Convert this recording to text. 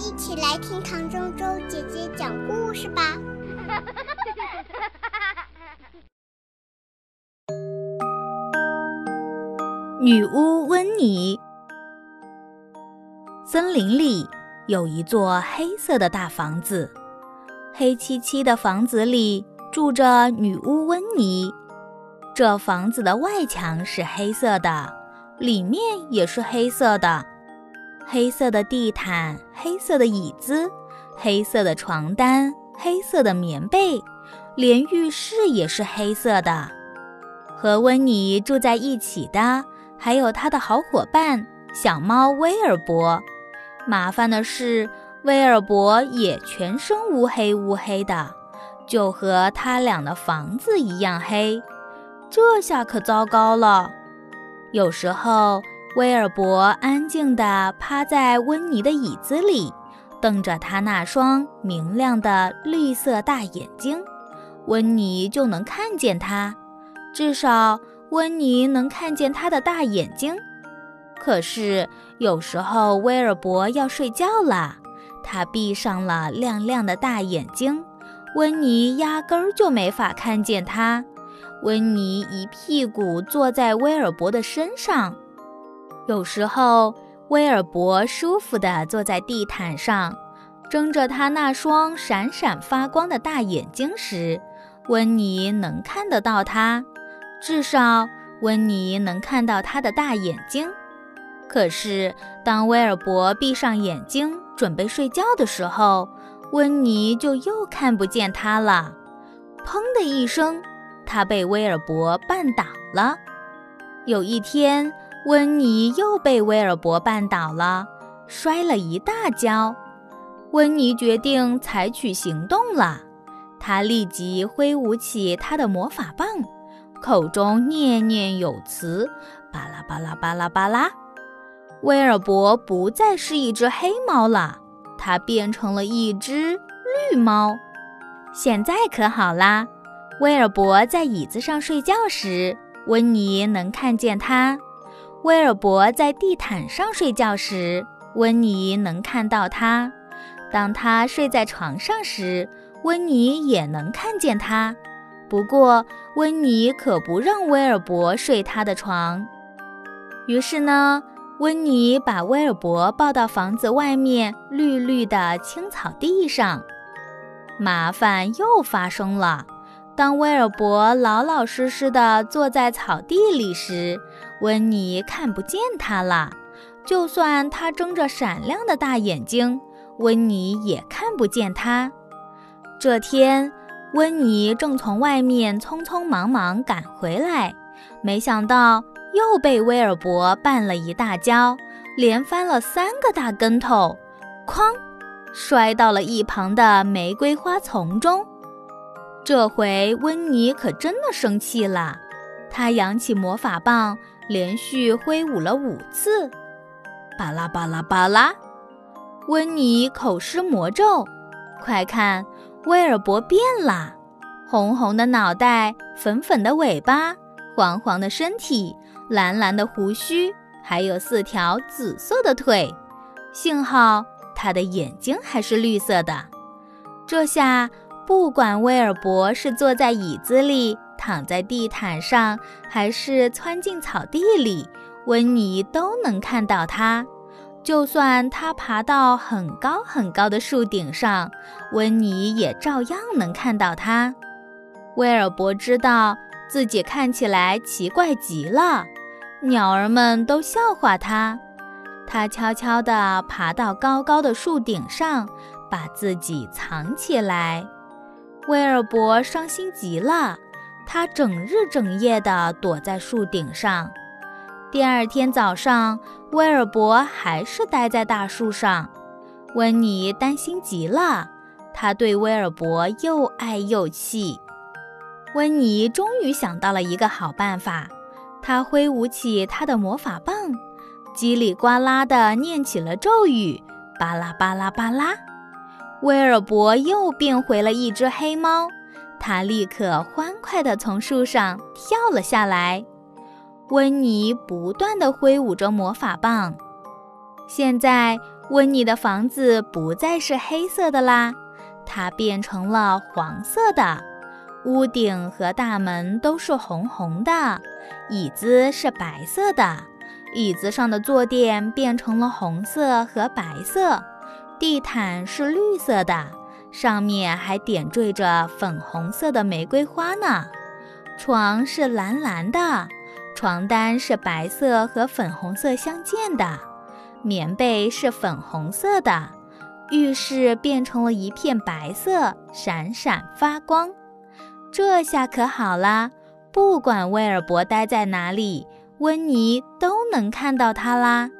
一起来听唐周周姐姐讲故事吧。女巫温妮。森林里有一座黑色的大房子，黑漆漆的房子里住着女巫温妮。这房子的外墙是黑色的，里面也是黑色的。黑色的地毯，黑色的椅子，黑色的床单，黑色的棉被，连浴室也是黑色的。和温妮住在一起的还有他的好伙伴小猫威尔伯。麻烦的是，威尔伯也全身乌黑乌黑的，就和他俩的房子一样黑。这下可糟糕了。有时候，威尔伯安静地趴在温妮的椅子里，瞪着他那双明亮的绿色大眼睛，温妮就能看见他。至少，温妮能看见他的大眼睛。可是，有时候威尔伯要睡觉了，他闭上了亮亮的大眼睛，温妮压根儿就没法看见他。温妮一屁股坐在威尔伯的身上，有时候威尔伯舒服地坐在地毯上，睁着他那双闪闪发光的大眼睛时，温妮能看得到他，至少温妮能看到他的大眼睛。可是当威尔伯闭上眼睛准备睡觉的时候，温妮就又看不见他了。砰的一声。他被威尔伯绊倒了。有一天，温妮又被威尔伯绊倒了，摔了一大跤。温妮决定采取行动了。他立即挥舞起他的魔法棒，口中念念有词：“巴拉巴拉巴拉巴拉。”威尔伯不再是一只黑猫了，它变成了一只绿猫。现在可好啦。威尔伯在椅子上睡觉时，温妮能看见他；威尔伯在地毯上睡觉时，温妮能看到他；当他睡在床上时，温妮也能看见他。不过，温妮可不让威尔伯睡他的床。于是呢，温妮把威尔伯抱到房子外面绿绿的青草地上。麻烦又发生了。当威尔伯老老实实地坐在草地里时，温妮看不见他了。就算他睁着闪亮的大眼睛，温妮也看不见他。这天，温妮正从外面匆匆忙忙赶回来，没想到又被威尔伯绊了一大跤，连翻了三个大跟头，哐，摔到了一旁的玫瑰花丛中。这回温妮可真的生气了，她扬起魔法棒，连续挥舞了五次，巴拉巴拉巴拉。温妮口施魔咒，快看，威尔伯变了，红红的脑袋，粉粉的尾巴，黄黄的身体，蓝蓝的胡须，还有四条紫色的腿。幸好他的眼睛还是绿色的，这下。不管威尔伯是坐在椅子里、躺在地毯上，还是窜进草地里，温妮都能看到他。就算他爬到很高很高的树顶上，温妮也照样能看到他。威尔伯知道自己看起来奇怪极了，鸟儿们都笑话他。他悄悄地爬到高高的树顶上，把自己藏起来。威尔伯伤心极了，他整日整夜地躲在树顶上。第二天早上，威尔伯还是待在大树上。温妮担心极了，他对威尔伯又爱又气。温妮终于想到了一个好办法，他挥舞起他的魔法棒，叽里呱啦地念起了咒语：巴拉巴拉巴拉。威尔伯又变回了一只黑猫，他立刻欢快地从树上跳了下来。温妮不断地挥舞着魔法棒。现在，温妮的房子不再是黑色的啦，它变成了黄色的。屋顶和大门都是红红的，椅子是白色的，椅子上的坐垫变成了红色和白色。地毯是绿色的，上面还点缀着粉红色的玫瑰花呢。床是蓝蓝的，床单是白色和粉红色相间的。棉被是粉红色的，浴室变成了一片白色，闪闪发光。这下可好啦，不管威尔伯待在哪里，温妮都能看到他啦。